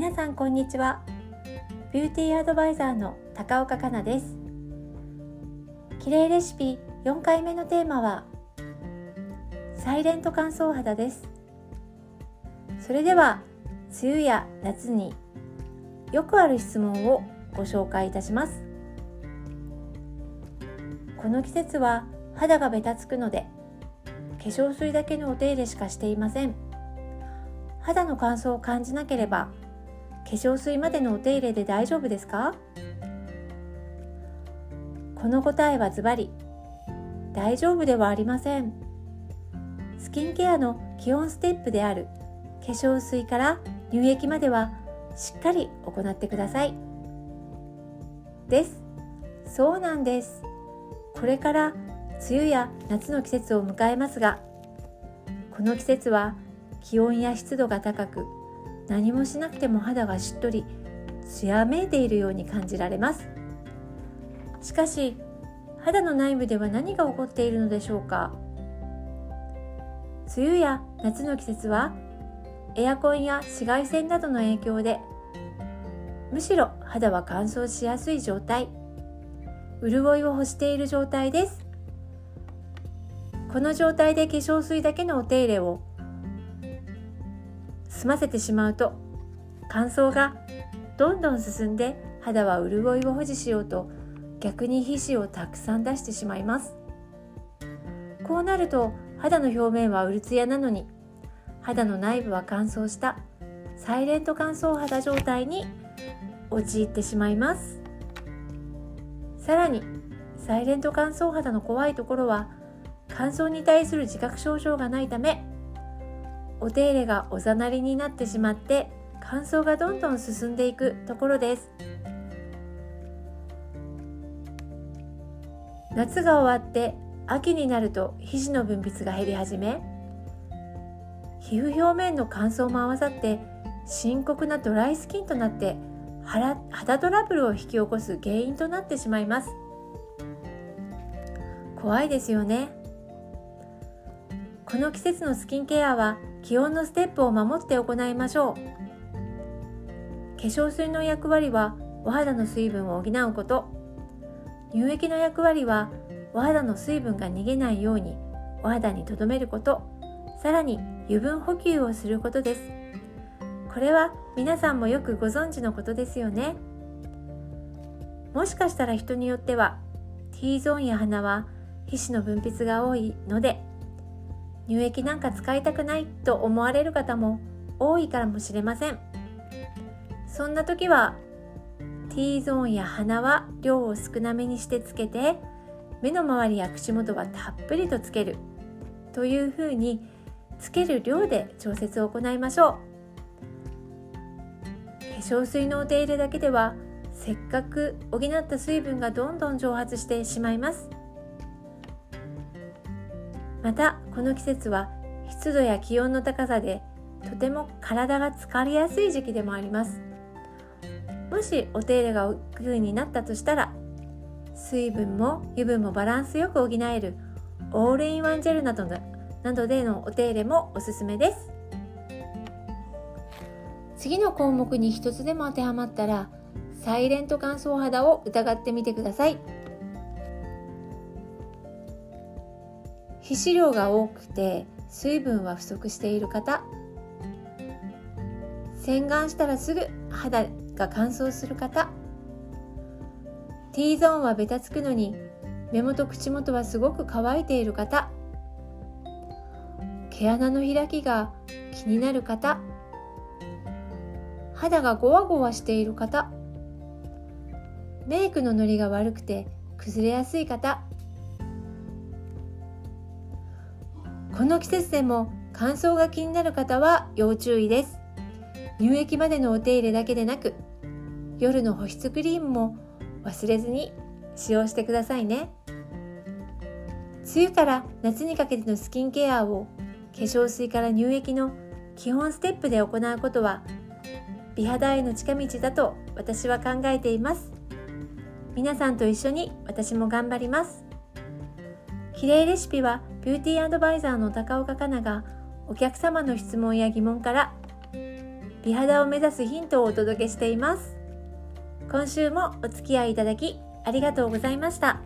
皆さんこんにちは。ビューティーアドバイザーの高岡香奈です。綺麗レシピ4回目のテーマはサイレント乾燥肌です。それでは梅雨や夏によくある質問をご紹介いたします。この季節は肌がべたつくので化粧水だけのお手入れしかしていません。肌の乾燥を感じなければ化粧水までのお手入れで大丈夫ですか？この答えはズバリ大丈夫ではありません。スキンケアの基本ステップである化粧水から乳液まではしっかり行ってください。です。そうなんです。これから梅雨や夏の季節を迎えますがこの季節は気温や湿度が高く何もしなくても肌がしっとり艶めいているように感じられます。しかし肌の内部では何が起こっているのでしょうか？梅雨や夏の季節はエアコンや紫外線などの影響でむしろ肌は乾燥しやすい状態潤いを欲している状態です。この状態で化粧水だけのお手入れを済ませてしまうと乾燥がどんどん進んで肌は潤いを保持しようと逆に皮脂をたくさん出してしまいます。こうなると肌の表面はうるつやなのに肌の内部は乾燥したサイレント乾燥肌状態に陥ってしまいます。さらにサイレント乾燥肌の怖いところは乾燥に対する自覚症状がないためお手入れがおざなりになってしまって乾燥がどんどん進んでいくところです。夏が終わって秋になると皮脂の分泌が減り始め皮膚表面の乾燥も合わさって深刻なドライスキンとなって肌トラブルを引き起こす原因となってしまいます。怖いですよね。この季節のスキンケアは気温のステップを守って行いましょう。化粧水の役割はお肌の水分を補うこと。乳液の役割はお肌の水分が逃げないようにお肌に留めること。さらに油分補給をすることです。これは皆さんもよくご存知のことですよね。もしかしたら人によっては T ゾーンや鼻は皮脂の分泌が多いので乳液なんか使いたくないと思われる方も多いかもしれません。そんな時は T ゾーンや鼻は量を少なめにしてつけて目の周りや口元はたっぷりとつけるというふうにつける量で調節を行いましょう。化粧水のお手入れだけではせっかく補った水分がどんどん蒸発してしまいます。またこの季節は湿度や気温の高さでとても体が疲れやすい時期でもあります。もしお手入れが億劫になったとしたら水分も油分もバランスよく補えるオールインワンジェルなどなどでのお手入れもおすすめです。次の項目に一つでも当てはまったらサイレント乾燥肌を疑ってみてください。皮脂量が多くて水分は不足している方。洗顔したらすぐ肌が乾燥する方。T ゾーンはベタつくのに目元口元はすごく乾いている方。毛穴の開きが気になる方。肌がゴワゴワしている方。メイクのノリが悪くて崩れやすい方。この季節でも乾燥が気になる方は要注意です。乳液までのお手入れだけでなく夜の保湿クリームも忘れずに使用してくださいね。梅雨から夏にかけてのスキンケアを化粧水から乳液の基本ステップで行うことは美肌への近道だと私は考えています。皆さんと一緒に私も頑張ります。比例レシピはビューティーアドバイザーの高岡かながお客様の質問や疑問から美肌を目指すヒントをお届けしています。今週もお付き合いいただきありがとうございました。